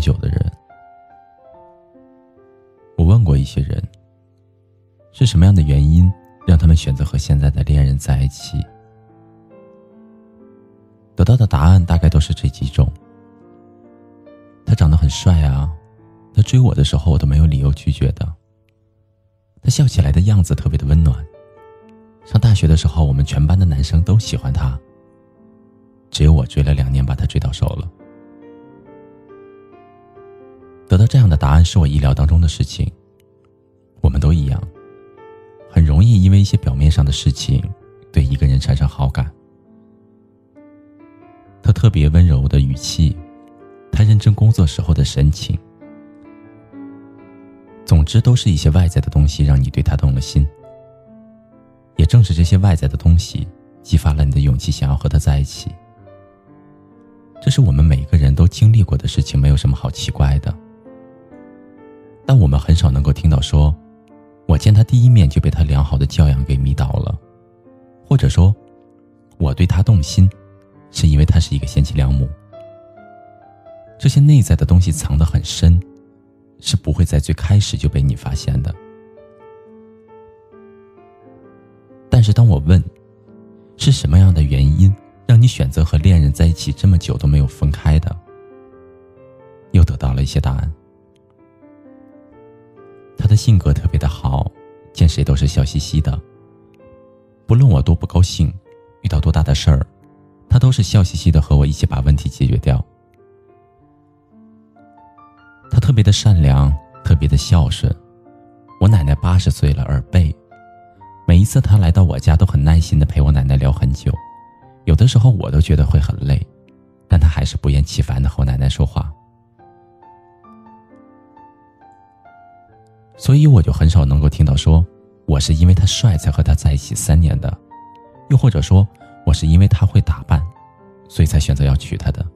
久的人。我问过一些人，是什么样的原因让他们选择和现在的恋人在一起？得到的答案大概都是这几种：他长得很帅啊，他追我的时候我都没有理由拒绝的；他笑起来的样子特别的温暖；上大学的时候我们全班的男生都喜欢他，只有我追了两年把他追到手了。得到这样的答案是我意料当中的事情。我们都一样，很容易因为一些表面上的事情对一个人产生好感。他特别温柔的语气，他认真工作时候的神情，总之都是一些外在的东西让你对他动了心。也正是这些外在的东西，激发了你的勇气，想要和他在一起。这是我们每个人都经历过的事情，没有什么好奇怪的。但我们很少能够听到说，我见他第一面就被他良好的教养给迷倒了，或者说，我对他动心。是因为他是一个贤妻良母，这些内在的东西藏得很深，是不会在最开始就被你发现的。但是当我问，是什么样的原因让你选择和恋人在一起这么久都没有分开的，又得到了一些答案。他的性格特别的好，见谁都是笑嘻嘻的，不论我多不高兴，遇到多大的事儿。他都是笑嘻嘻的和我一起把问题解决掉。他特别的善良，特别的孝顺。我奶奶八十岁了，耳背，每一次他来到我家都很耐心的陪我奶奶聊很久，有的时候我都觉得会很累，但他还是不厌其烦的和我奶奶说话。所以我就很少能够听到说，我是因为他帅才和他在一起三年的，又或者说。我是因为他会打扮，所以才选择要娶她的。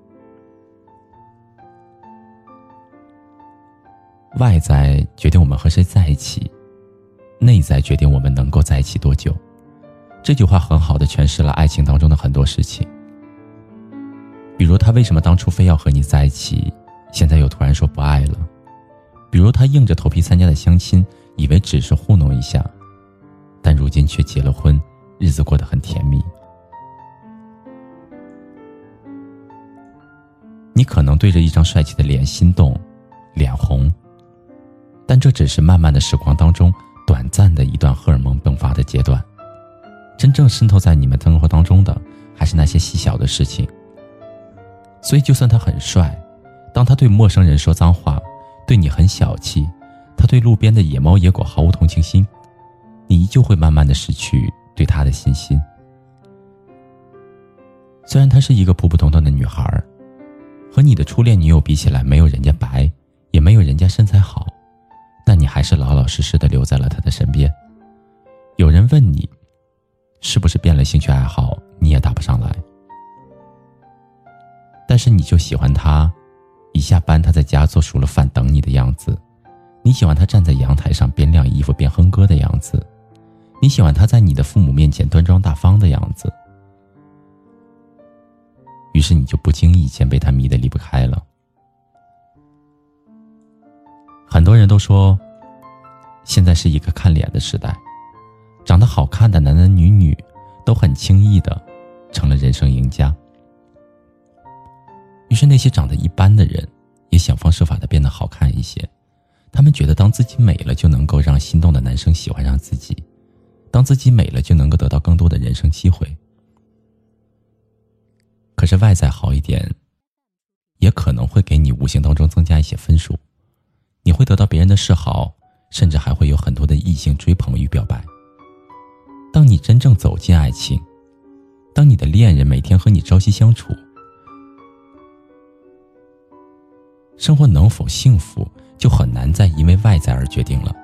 外在决定我们和谁在一起，内在决定我们能够在一起多久。这句话很好的诠释了爱情当中的很多事情。比如他为什么当初非要和你在一起，现在又突然说不爱了？比如他硬着头皮参加的相亲，以为只是糊弄一下，但如今却结了婚，日子过得很甜蜜。你可能对着一张帅气的脸心动，脸红。但这只是漫漫的时光当中短暂的一段荷尔蒙迸发的阶段，真正渗透在你们生活当中的还是那些细小的事情。所以，就算他很帅，当他对陌生人说脏话，对你很小气，他对路边的野猫野狗毫无同情心，你依旧会慢慢的失去对他的信心。虽然她是一个普普通通的女孩。和你的初恋女友比起来，没有人家白，也没有人家身材好，但你还是老老实实的留在了他的身边。有人问你，是不是变了兴趣爱好？你也答不上来。但是你就喜欢他，一下班他在家做熟了饭等你的样子，你喜欢他站在阳台上边晾衣服边哼歌的样子，你喜欢他在你的父母面前端庄大方的样子。于是你就不经意间被他迷得离不开了。很多人都说，现在是一个看脸的时代，长得好看的男男女女都很轻易的成了人生赢家。于是那些长得一般的人也想方设法的变得好看一些，他们觉得当自己美了就能够让心动的男生喜欢上自己，当自己美了就能够得到更多的人生机会。可是外在好一点，也可能会给你无形当中增加一些分数，你会得到别人的示好，甚至还会有很多的异性追捧与表白。当你真正走进爱情，当你的恋人每天和你朝夕相处，生活能否幸福，就很难再因为外在而决定了，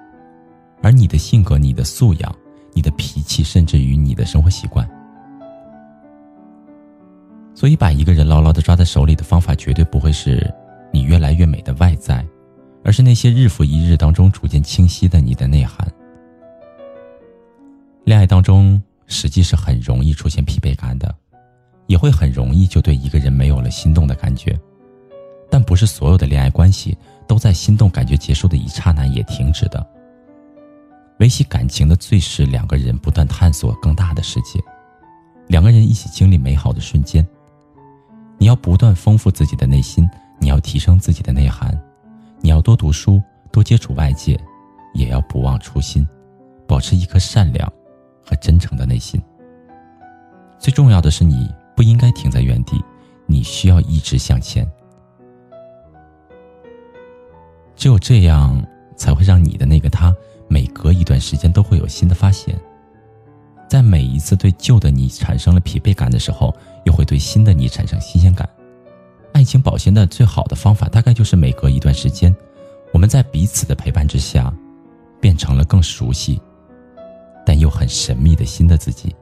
而你的性格、你的素养、你的脾气，甚至于你的生活习惯。所以，把一个人牢牢的抓在手里的方法，绝对不会是你越来越美的外在，而是那些日复一日当中逐渐清晰的你的内涵。恋爱当中，实际是很容易出现疲惫感的，也会很容易就对一个人没有了心动的感觉。但不是所有的恋爱关系都在心动感觉结束的一刹那也停止的。维系感情的最是两个人不断探索更大的世界，两个人一起经历美好的瞬间。你要不断丰富自己的内心，你要提升自己的内涵，你要多读书，多接触外界，也要不忘初心，保持一颗善良和真诚的内心。最重要的是，你不应该停在原地，你需要一直向前。只有这样，才会让你的那个他。每隔一段时间都会有新的发现，在每一次对旧的你产生了疲惫感的时候，又会对新的你产生新鲜感。爱情保鲜的最好的方法，大概就是每隔一段时间，我们在彼此的陪伴之下，变成了更熟悉，但又很神秘的新的自己。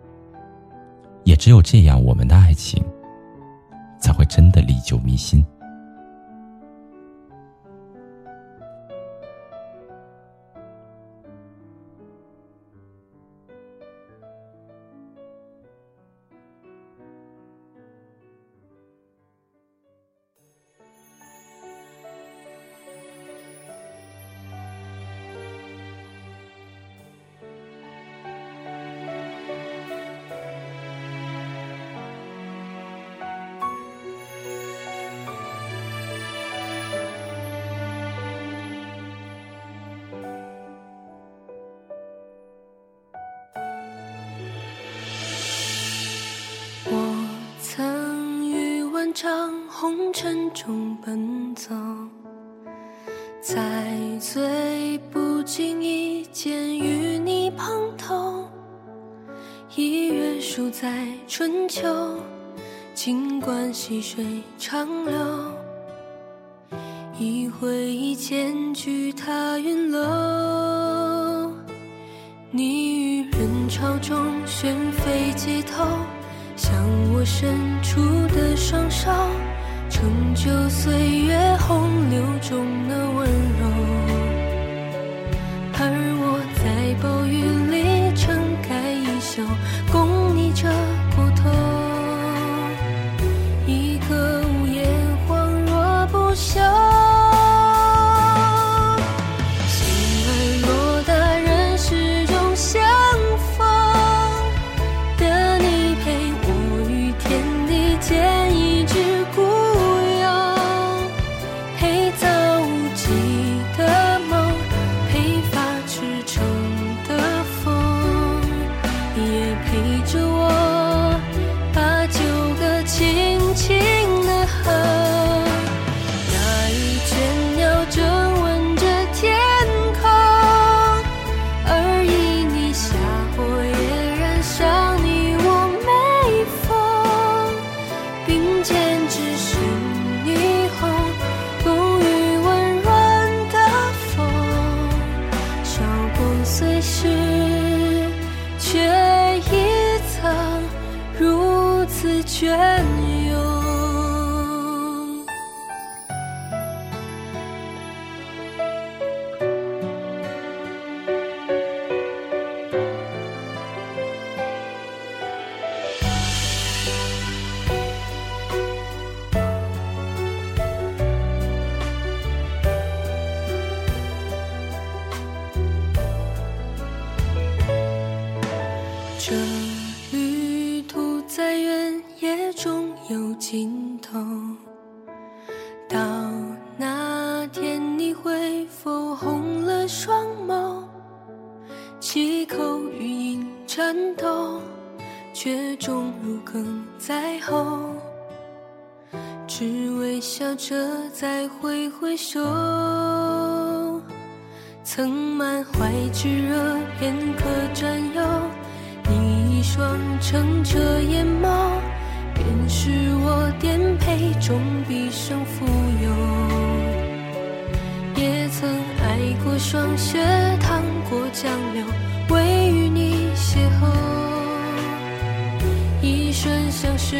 也只有这样，我们的爱情才会真的历久弥新。中奔走，在最不经意间与你碰头，一月数在春秋，尽管细水长流，一回忆间举踏云楼，你于人潮中旋飞街头。向我伸出的双手，成就岁月洪流中的温柔。有尽头，到那天你会否红了双眸？七口语音颤抖，却终如鲠在喉。只微笑着再挥挥手，曾满怀炙热片刻占有，你一双澄澈眼眸。是我颠沛中毕生富有，也曾爱过霜雪，趟过江流，为与你邂逅，一瞬相识，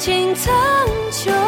情苍穹。